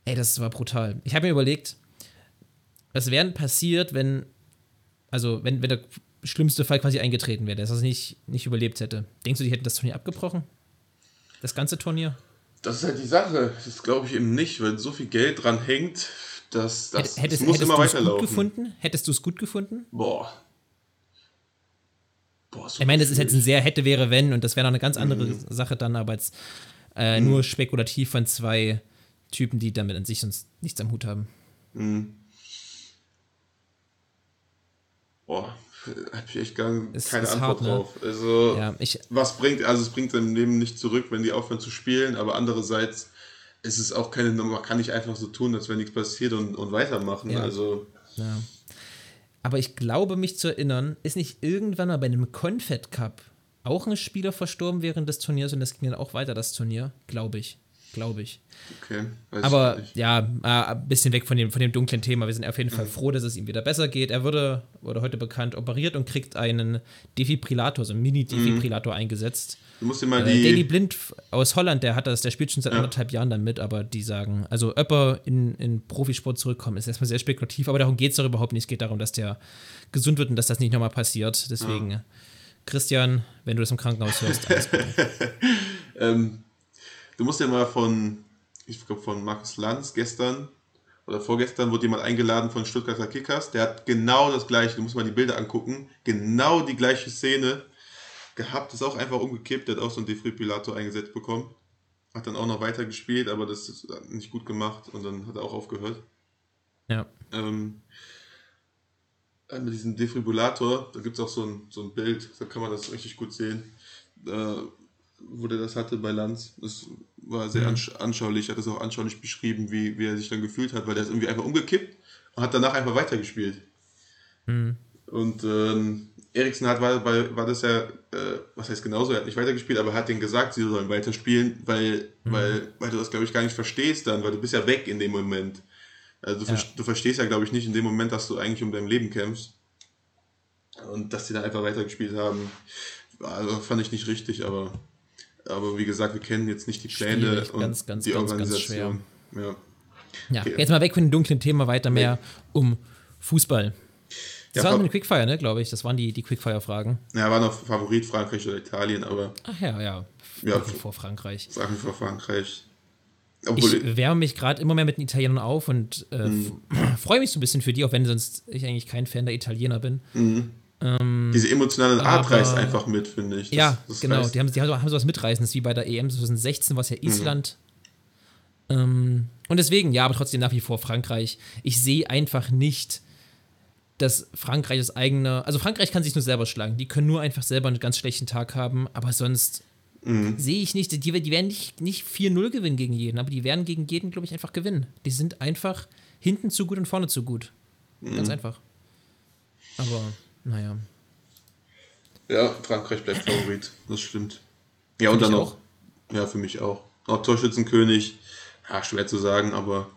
ey, das war brutal. Ich habe mir überlegt, was wäre passiert, wenn, also wenn, wenn der schlimmste Fall quasi eingetreten wäre, dass er es nicht, nicht überlebt hätte. Denkst du, die hätten das Turnier abgebrochen? Das ganze Turnier? Das ist halt die Sache. Das glaube ich eben nicht, weil so viel Geld dran hängt, dass das, hättest, das muss immer weiterlaufen. Gut gefunden? Hättest du es gut gefunden? Boah. Boah so ich meine, das ist jetzt ein sehr hätte, wäre, wenn und das wäre noch eine ganz andere mhm. Sache dann, aber jetzt äh, mhm. nur spekulativ von zwei Typen, die damit an sich sonst nichts am Hut haben. Mhm. Boah, habe ich echt gar ist, keine ist Antwort hart, ne? drauf. Also, ja, ich, was bringt, also es bringt dein Leben nicht zurück, wenn die aufhören zu spielen, aber andererseits ist es auch keine, man kann nicht einfach so tun, als wenn nichts passiert und, und weitermachen. Ja. Also. Ja. Aber ich glaube, mich zu erinnern, ist nicht irgendwann mal bei einem Confed Cup auch ein Spieler verstorben während des Turniers und das ging dann auch weiter, das Turnier, glaube ich glaube ich. Okay. Aber ja, äh, ein bisschen weg von dem, von dem dunklen Thema. Wir sind auf jeden Fall mhm. froh, dass es ihm wieder besser geht. Er wurde, wurde heute bekannt, operiert und kriegt einen Defibrillator, so einen Mini-Defibrillator mhm. eingesetzt. Du musst dir mal äh, die. Daily Blind aus Holland, der hat das, der spielt schon seit ja. anderthalb Jahren dann mit, aber die sagen, also ob er in, in Profisport zurückkommt, ist erstmal sehr spekulativ, aber darum geht es doch überhaupt nicht. Es geht darum, dass der gesund wird und dass das nicht nochmal passiert. Deswegen, ja. Christian, wenn du das im Krankenhaus hörst, alles ähm, Du musst ja mal von, ich glaube von Markus Lanz gestern oder vorgestern wurde jemand eingeladen von Stuttgarter Kickers, der hat genau das gleiche, du musst mal die Bilder angucken, genau die gleiche Szene gehabt, ist auch einfach umgekippt, der hat auch so einen Defibrillator eingesetzt bekommen. Hat dann auch noch weiter gespielt, aber das ist nicht gut gemacht und dann hat er auch aufgehört. Ja. Ähm, äh, mit diesem Defibrillator, da gibt es auch so ein, so ein Bild, da kann man das richtig gut sehen. Äh, wo der das hatte bei Lanz. Das war sehr mhm. anschaulich, hat das auch anschaulich beschrieben, wie, wie er sich dann gefühlt hat, weil der ist irgendwie einfach umgekippt und hat danach einfach weitergespielt. Mhm. Und ähm, Eriksen hat, war, war das ja, äh, was heißt genauso, er hat nicht weitergespielt, aber er hat denen gesagt, sie sollen weiterspielen, weil, mhm. weil, weil du das, glaube ich, gar nicht verstehst dann, weil du bist ja weg in dem Moment. Also du, ja. du verstehst ja, glaube ich, nicht in dem Moment, dass du eigentlich um dein Leben kämpfst. Und dass sie dann einfach weitergespielt haben, also fand ich nicht richtig, aber aber wie gesagt, wir kennen jetzt nicht die Pläne Schwierig, und ganz, ganz, die ganz, Organisation. Ganz ja. Ja, okay. jetzt mal weg von dem dunklen Thema, weiter mehr nee. um Fußball. Das ja, waren eine Quickfire, ne, glaube ich. Das waren die, die Quickfire-Fragen. Ja, war noch Favorit Frankreich oder Italien, aber. Ach ja, ja. Ja, vor Frankreich. Sachen vor Frankreich. Obwohl ich wärme mich gerade immer mehr mit den Italienern auf und äh, mhm. freue mich so ein bisschen für die, auch wenn sonst ich eigentlich kein Fan der Italiener bin. Mhm. Ähm, Diese emotionale Art aber, reißt einfach mit, finde ich. Das, ja, das genau. Die haben, die haben so was Mitreißendes wie bei der EM 2016, was ja mhm. Island. Mhm. Ähm, und deswegen, ja, aber trotzdem nach wie vor Frankreich. Ich sehe einfach nicht, dass Frankreich das eigene. Also, Frankreich kann sich nur selber schlagen. Die können nur einfach selber einen ganz schlechten Tag haben, aber sonst mhm. sehe ich nicht. Die, die werden nicht, nicht 4-0 gewinnen gegen jeden, aber die werden gegen jeden, glaube ich, einfach gewinnen. Die sind einfach hinten zu gut und vorne zu gut. Mhm. Ganz einfach. Aber naja. Ja, Frankreich bleibt Favorit, das stimmt. Ja, für und dann noch. Auch? Ja, für mich auch. Noch Torschützenkönig, ja, schwer zu sagen, aber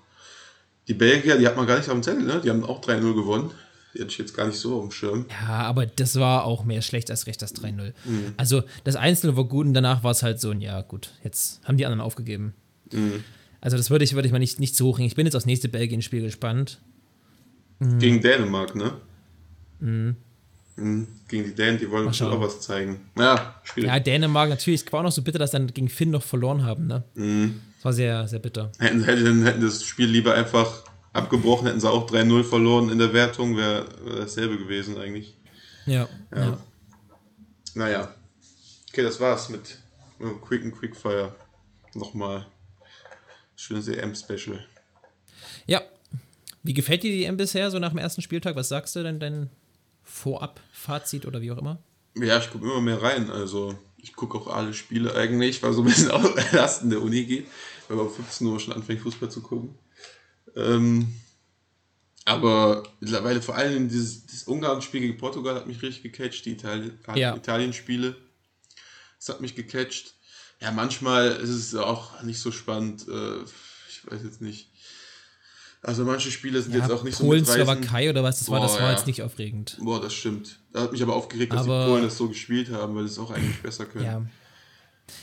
die Belgier, die hat man gar nicht auf dem Zettel, ne? Die haben auch 3-0 gewonnen. Die hatte ich jetzt gar nicht so auf dem Schirm. Ja, aber das war auch mehr schlecht als recht, das 3-0. Mhm. Also das Einzelne war gut und danach war es halt so ein, ja gut, jetzt haben die anderen aufgegeben. Mhm. Also das würde ich, würde ich mal nicht, nicht so hochhängen. Ich bin jetzt aufs nächste Belgien-Spiel gespannt. Mhm. Gegen Dänemark, ne? Mhm. Mhm. Gegen die Dänen, die wollen schon auch was zeigen. Ja, schwierig. Ja, Dänemark natürlich. Es war auch noch so bitter, dass dann gegen Finn noch verloren haben. Ne? Mhm. Das war sehr, sehr bitter. Hätten, hätten, hätten das Spiel lieber einfach abgebrochen, hätten sie auch 3-0 verloren in der Wertung, wäre wär dasselbe gewesen eigentlich. Ja, ja. ja. Naja. Okay, das war's mit Quick and Quickfire. Nochmal. Schönes EM-Special. Ja. Wie gefällt dir die EM bisher, so nach dem ersten Spieltag? Was sagst du denn, dein Vorab-Fazit oder wie auch immer? Ja, ich gucke immer mehr rein. Also, ich gucke auch alle Spiele eigentlich, weil so ein bisschen auch erst in der Uni geht, weil man um 15 Uhr schon anfängt, Fußball zu gucken. Ähm, aber mittlerweile vor allem dieses, dieses Ungarn-Spiel gegen Portugal hat mich richtig gecatcht, die Itali ja. Italien-Spiele. Das hat mich gecatcht. Ja, manchmal ist es auch nicht so spannend. Äh, ich weiß jetzt nicht. Also manche Spiele sind ja, jetzt auch nicht Polen, so Polen, Slowakei oder was, das Boah, war, das war ja. jetzt nicht aufregend. Boah, das stimmt. Da hat mich aber aufgeregt, dass aber, die Polen das so gespielt haben, weil sie es auch eigentlich besser können. Ja,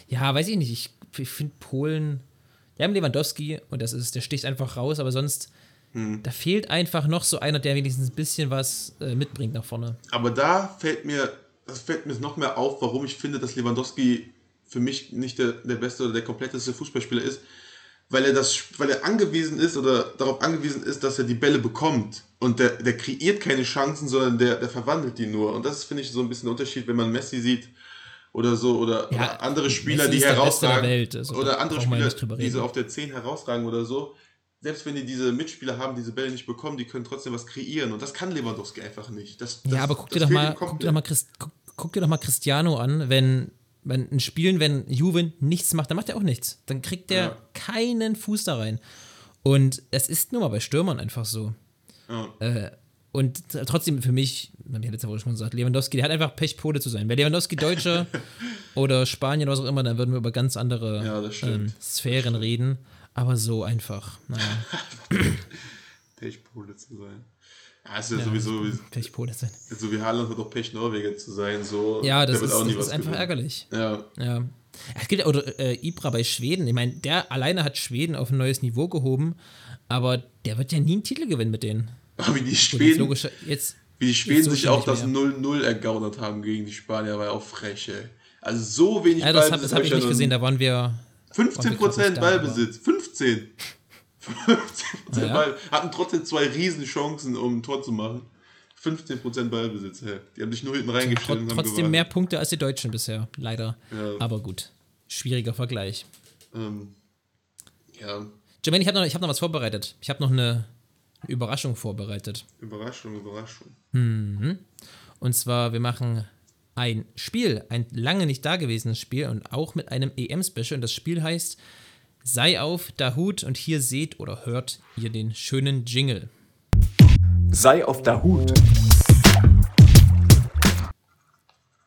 ja weiß ich nicht. Ich, ich finde Polen, die haben Lewandowski und das ist, der sticht einfach raus, aber sonst, hm. da fehlt einfach noch so einer, der wenigstens ein bisschen was äh, mitbringt nach vorne. Aber da fällt mir, das fällt mir noch mehr auf, warum ich finde, dass Lewandowski für mich nicht der, der beste oder der kompletteste Fußballspieler ist, weil er das, weil er angewiesen ist oder darauf angewiesen ist, dass er die Bälle bekommt. Und der, der kreiert keine Chancen, sondern der, der verwandelt die nur. Und das finde ich, so ein bisschen der Unterschied, wenn man Messi sieht oder so oder, ja, oder andere Spieler, die herausragen Welt, also oder andere Spieler, die so auf der 10 herausragen oder so. Selbst wenn die diese Mitspieler haben, diese Bälle nicht bekommen, die können trotzdem was kreieren und das kann Lewandowski einfach nicht. Das, das, ja, aber guck dir, doch mal, guck, dir doch mal guck, dir doch mal Cristiano an, wenn, wenn ein Spielen, wenn Juve nichts macht, dann macht er auch nichts. Dann kriegt er ja. keinen Fuß da rein. Und es ist nur mal bei Stürmern einfach so. Ja. Äh, und trotzdem für mich, habe ich letzte Woche schon gesagt, Lewandowski, der hat einfach Pech, Pole zu sein. Wäre Lewandowski Deutscher oder Spanier oder was auch immer, dann würden wir über ganz andere ja, ähm, Sphären reden. Aber so einfach, naja. Pechpole zu sein. Ja, ist ja, ja sowieso. Pechpole sein. So wie Haaland wird auch Pech Norweger zu sein. So, ja, das ist, das ist einfach gewinnen. ärgerlich. Ja. ja. Es gibt oder äh, Ibra bei Schweden. Ich meine, der alleine hat Schweden auf ein neues Niveau gehoben, aber der wird ja nie einen Titel gewinnen mit denen. wie die Schweden, jetzt, jetzt, wie die Schweden so sich auch das 0-0 ergaunert haben gegen die Spanier, war ja auch frech, ey. Also so wenig ja, das Ballbesitz. Das habe ich nicht gesehen, da waren wir. 15% waren wir Ballbesitz, 15. 15% ja. Ball. Hatten trotzdem zwei Riesenchancen, um ein Tor zu machen. 15% Ballbesitz, hey. Die haben sich nur hinten reingestellt. Trot, trotzdem mehr Punkte als die Deutschen bisher, leider. Ja. Aber gut. Schwieriger Vergleich. Ähm, ja. Jermaine, ich habe noch, hab noch was vorbereitet. Ich habe noch eine, Überraschung vorbereitet. Überraschung, Überraschung. Mhm. Und zwar, wir machen ein Spiel, ein lange nicht dagewesenes Spiel und auch mit einem EM-Special. Und das Spiel heißt Sei auf, Dahut und hier seht oder hört ihr den schönen Jingle. Sei auf Dahut.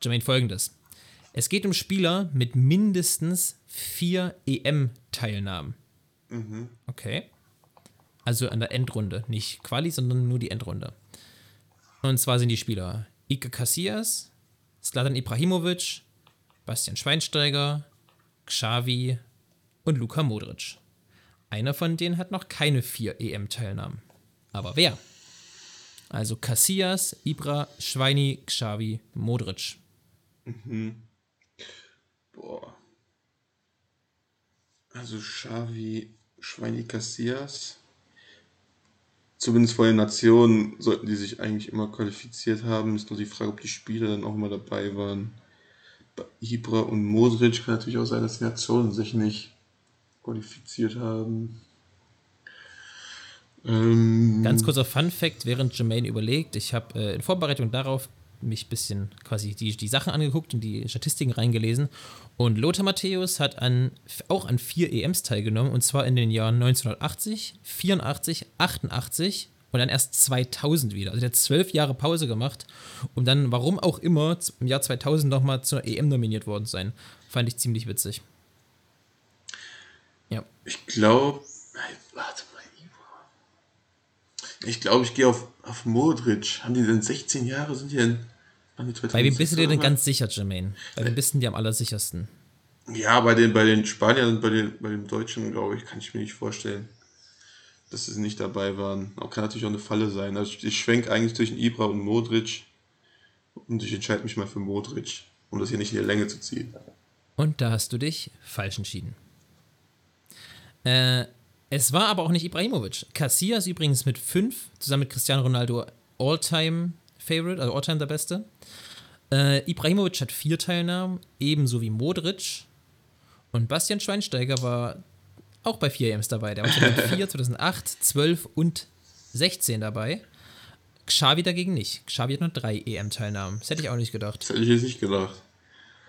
Jermaine, folgendes. Es geht um Spieler mit mindestens vier EM-Teilnahmen. Mhm. Okay. Also an der Endrunde. Nicht Quali, sondern nur die Endrunde. Und zwar sind die Spieler Ike Casillas, Slatan Ibrahimovic, Bastian Schweinsteiger, Xavi und Luka Modric. Einer von denen hat noch keine vier EM-Teilnahmen. Aber wer? Also Casillas, Ibra, Schweini, Xavi, Modric. Mhm. Boah. Also Xavi, Schweini Cassias. Zumindest vor den Nationen sollten die sich eigentlich immer qualifiziert haben. Ist nur die Frage, ob die Spieler dann auch mal dabei waren. Bei Ibra und Modric kann natürlich auch sein, dass die Nationen sich nicht qualifiziert haben. Ähm, Ganz kurzer Fun Fact, während Jermaine überlegt, ich habe äh, in Vorbereitung darauf mich ein bisschen quasi die, die Sachen angeguckt und die Statistiken reingelesen. Und Lothar Matthäus hat an, auch an vier EMs teilgenommen, und zwar in den Jahren 1980, 84, 88 und dann erst 2000 wieder. Also der hat zwölf Jahre Pause gemacht, um dann, warum auch immer, im Jahr 2000 nochmal zur EM nominiert worden zu sein. Fand ich ziemlich witzig. Ja. Ich glaube, warte mal, ich glaube, ich gehe auf, auf Modric. Haben die denn 16 Jahre? Sind die denn. Bei wem bist du dir denn ganz sicher, Jermaine? Bei wem bist du dir am allersichersten? Ja, bei den, bei den Spaniern und bei den, bei den Deutschen, glaube ich, kann ich mir nicht vorstellen, dass sie nicht dabei waren. Auch kann natürlich auch eine Falle sein. Also ich, ich schwenke eigentlich zwischen Ibra und Modric und ich entscheide mich mal für Modric, um das hier nicht in die Länge zu ziehen. Und da hast du dich falsch entschieden. Äh, es war aber auch nicht Ibrahimovic. Casillas übrigens mit fünf, zusammen mit Cristiano Ronaldo All-Time Favorite, also All-Time der Beste. Äh, Ibrahimovic hat vier Teilnahmen, ebenso wie Modric. Und Bastian Schweinsteiger war auch bei vier EMs dabei. Der war 2004, 2008, 12 und 16 dabei. Xavi dagegen nicht. Xavi hat nur drei EM-Teilnahmen. Das hätte ich auch nicht gedacht. Das hätte ich jetzt nicht gedacht.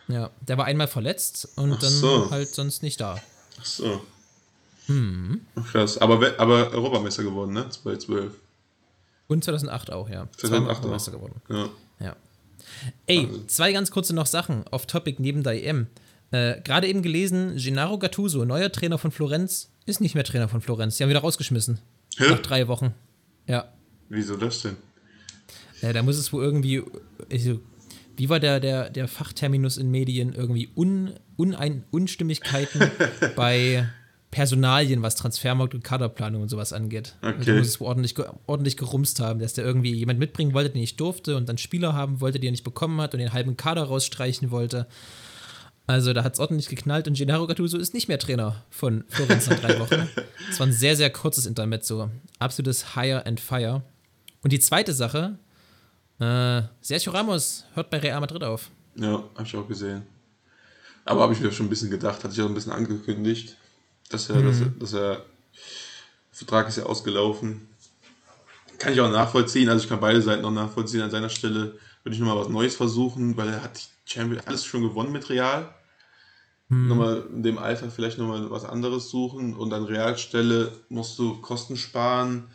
Ja, der war einmal verletzt und Ach dann so. halt sonst nicht da. Ach so. Hm. Krass. Aber, aber Europameister geworden, ne? 2012. Und 2008 auch, ja. 2008 Europameister geworden. Ja. ja. Ey, also. zwei ganz kurze noch Sachen auf Topic neben der EM. Äh, Gerade eben gelesen, Gennaro Gattuso, neuer Trainer von Florenz, ist nicht mehr Trainer von Florenz. Die haben wieder rausgeschmissen. Hä? Nach drei Wochen. Ja. Wieso das denn? Ja, da muss es wohl irgendwie. Also, wie war der, der, der Fachterminus in Medien? Irgendwie Un, Unein, Unstimmigkeiten bei Personalien, was Transfermarkt und Kaderplanung und sowas angeht. Okay. Also muss es ordentlich, ordentlich gerumst haben, dass der irgendwie jemand mitbringen wollte, den ich durfte und dann Spieler haben wollte, die er nicht bekommen hat und den halben Kader rausstreichen wollte. Also da hat es ordentlich geknallt und Gennaro Gattuso ist nicht mehr Trainer von Florenz nach drei Wochen. Es war ein sehr, sehr kurzes Intermezzo. Absolutes Hire and Fire. Und die zweite Sache, äh, Sergio Ramos hört bei Real Madrid auf. Ja, habe ich auch gesehen. Aber habe ich mir schon ein bisschen gedacht, hatte ich auch ein bisschen angekündigt dass er, mhm. dass er, dass er, der Vertrag ist ja ausgelaufen. Kann ich auch nachvollziehen, also ich kann beide Seiten noch nachvollziehen. An seiner Stelle würde ich nochmal was Neues versuchen, weil er hat Champions alles schon gewonnen mit Real. Mhm. Nochmal in dem Alter vielleicht nochmal was anderes suchen und an Realstelle musst du Kosten sparen.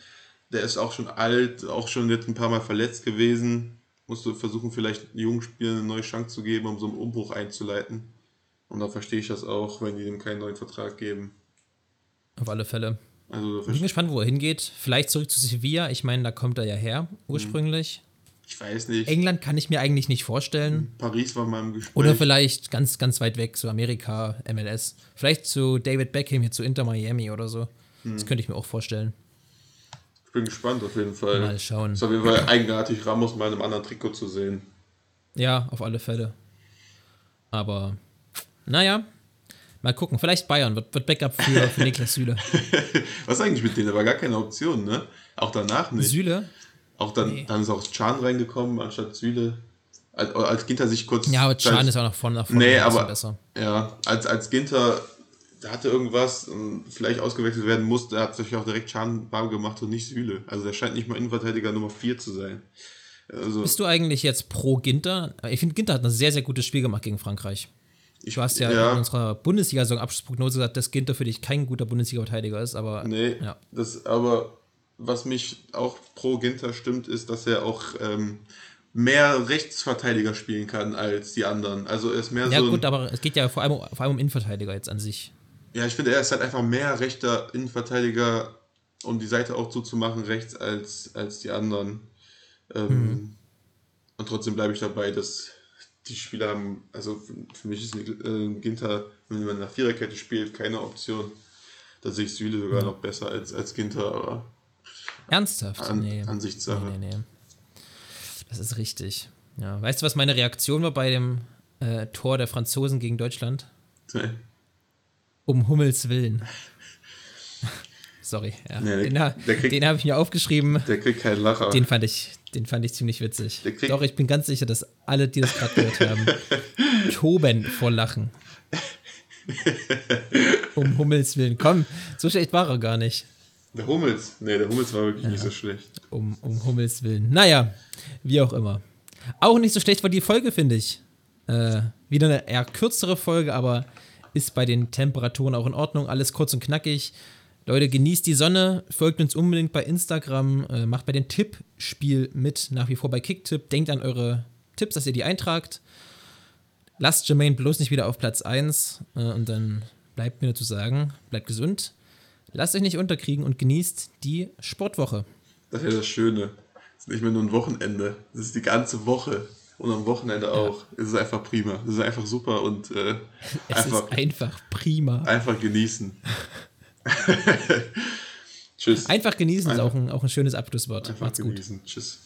Der ist auch schon alt, auch schon jetzt ein paar Mal verletzt gewesen. Musst du versuchen, vielleicht jungen Spielern eine neue Chance zu geben, um so einen Umbruch einzuleiten. Und da verstehe ich das auch, wenn die ihm keinen neuen Vertrag geben. Auf alle Fälle. Also, ich bin gespannt, wo er hingeht. Vielleicht zurück zu Sevilla. Ich meine, da kommt er ja her, ursprünglich. Ich weiß nicht. England kann ich mir eigentlich nicht vorstellen. Paris war mal im Gespräch. Oder vielleicht ganz, ganz weit weg, so Amerika, MLS. Vielleicht zu David Beckham hier zu Inter Miami oder so. Hm. Das könnte ich mir auch vorstellen. Ich bin gespannt auf jeden Fall. Mal schauen. Es ist auf jeden Fall eigenartig, Ramos mal in einem anderen Trikot zu sehen. Ja, auf alle Fälle. Aber, naja, Mal gucken, vielleicht Bayern wird, wird Backup für, für Niklas Süle. Was eigentlich mit denen? Da war gar keine Option, ne? Auch danach nicht. Süle? Auch dann, nee. dann ist auch Chan reingekommen anstatt Süle. Als, als Ginter sich kurz. Ja, aber Chan ist auch noch vorne nach vorne nee, aber, besser. Ja, als, als Ginter da hatte irgendwas vielleicht ausgewechselt werden musste, hat sich auch direkt Chan warm gemacht und nicht Süle. Also der scheint nicht mal Innenverteidiger Nummer 4 zu sein. Also Bist du eigentlich jetzt pro Ginter? Ich finde, Ginter hat ein sehr, sehr gutes Spiel gemacht gegen Frankreich. Du hast ja, ja. in unserer Bundesliga-Saison Abschlussprognose gesagt, dass Ginter für dich kein guter Bundesliga-Verteidiger ist, aber. Nee, ja. das, aber was mich auch pro Ginter stimmt, ist, dass er auch ähm, mehr Rechtsverteidiger spielen kann als die anderen. Also er ist mehr ja, so. Ja, gut, aber es geht ja vor allem, vor allem um Innenverteidiger jetzt an sich. Ja, ich finde, er ist halt einfach mehr rechter Innenverteidiger, um die Seite auch zuzumachen, rechts als, als die anderen. Ähm, mhm. Und trotzdem bleibe ich dabei, dass die Spieler haben, also für mich ist äh, Ginter, wenn man nach Viererkette spielt, keine Option. Da sehe ich Süle sogar noch besser als, als Ginter, aber. Ernsthaft? An, nee. Ansichtssache. Nee, nee, nee. Das ist richtig. Ja. Weißt du, was meine Reaktion war bei dem äh, Tor der Franzosen gegen Deutschland? Nee. Um Hummels Willen. Sorry. Ja. Nee, den, den habe ich mir aufgeschrieben. Der kriegt keinen Lacher. Den fand ich, den fand ich ziemlich witzig. Doch, ich bin ganz sicher, dass alle, die das gerade gehört haben, toben vor Lachen. um Hummels Willen. Komm, so schlecht war er gar nicht. Der Hummels? Nee, der Hummels war wirklich ja. nicht so schlecht. Um, um Hummels Willen. Naja, wie auch immer. Auch nicht so schlecht war die Folge, finde ich. Äh, wieder eine eher kürzere Folge, aber ist bei den Temperaturen auch in Ordnung. Alles kurz und knackig. Leute, genießt die Sonne, folgt uns unbedingt bei Instagram, äh, macht bei dem Tippspiel mit, nach wie vor bei Kicktip. Denkt an eure Tipps, dass ihr die eintragt. Lasst Jermaine bloß nicht wieder auf Platz 1 äh, und dann bleibt mir nur zu sagen, bleibt gesund, lasst euch nicht unterkriegen und genießt die Sportwoche. Das ist ja das Schöne. Es ist nicht mehr nur ein Wochenende, es ist die ganze Woche. Und am Wochenende auch. Ja. Es ist einfach prima. Es ist einfach super und äh, es einfach, ist einfach prima. Einfach genießen. Tschüss. Einfach genießen ist auch ein, auch ein schönes Abschlusswort. Einfach Macht's genießen. Gut. Tschüss.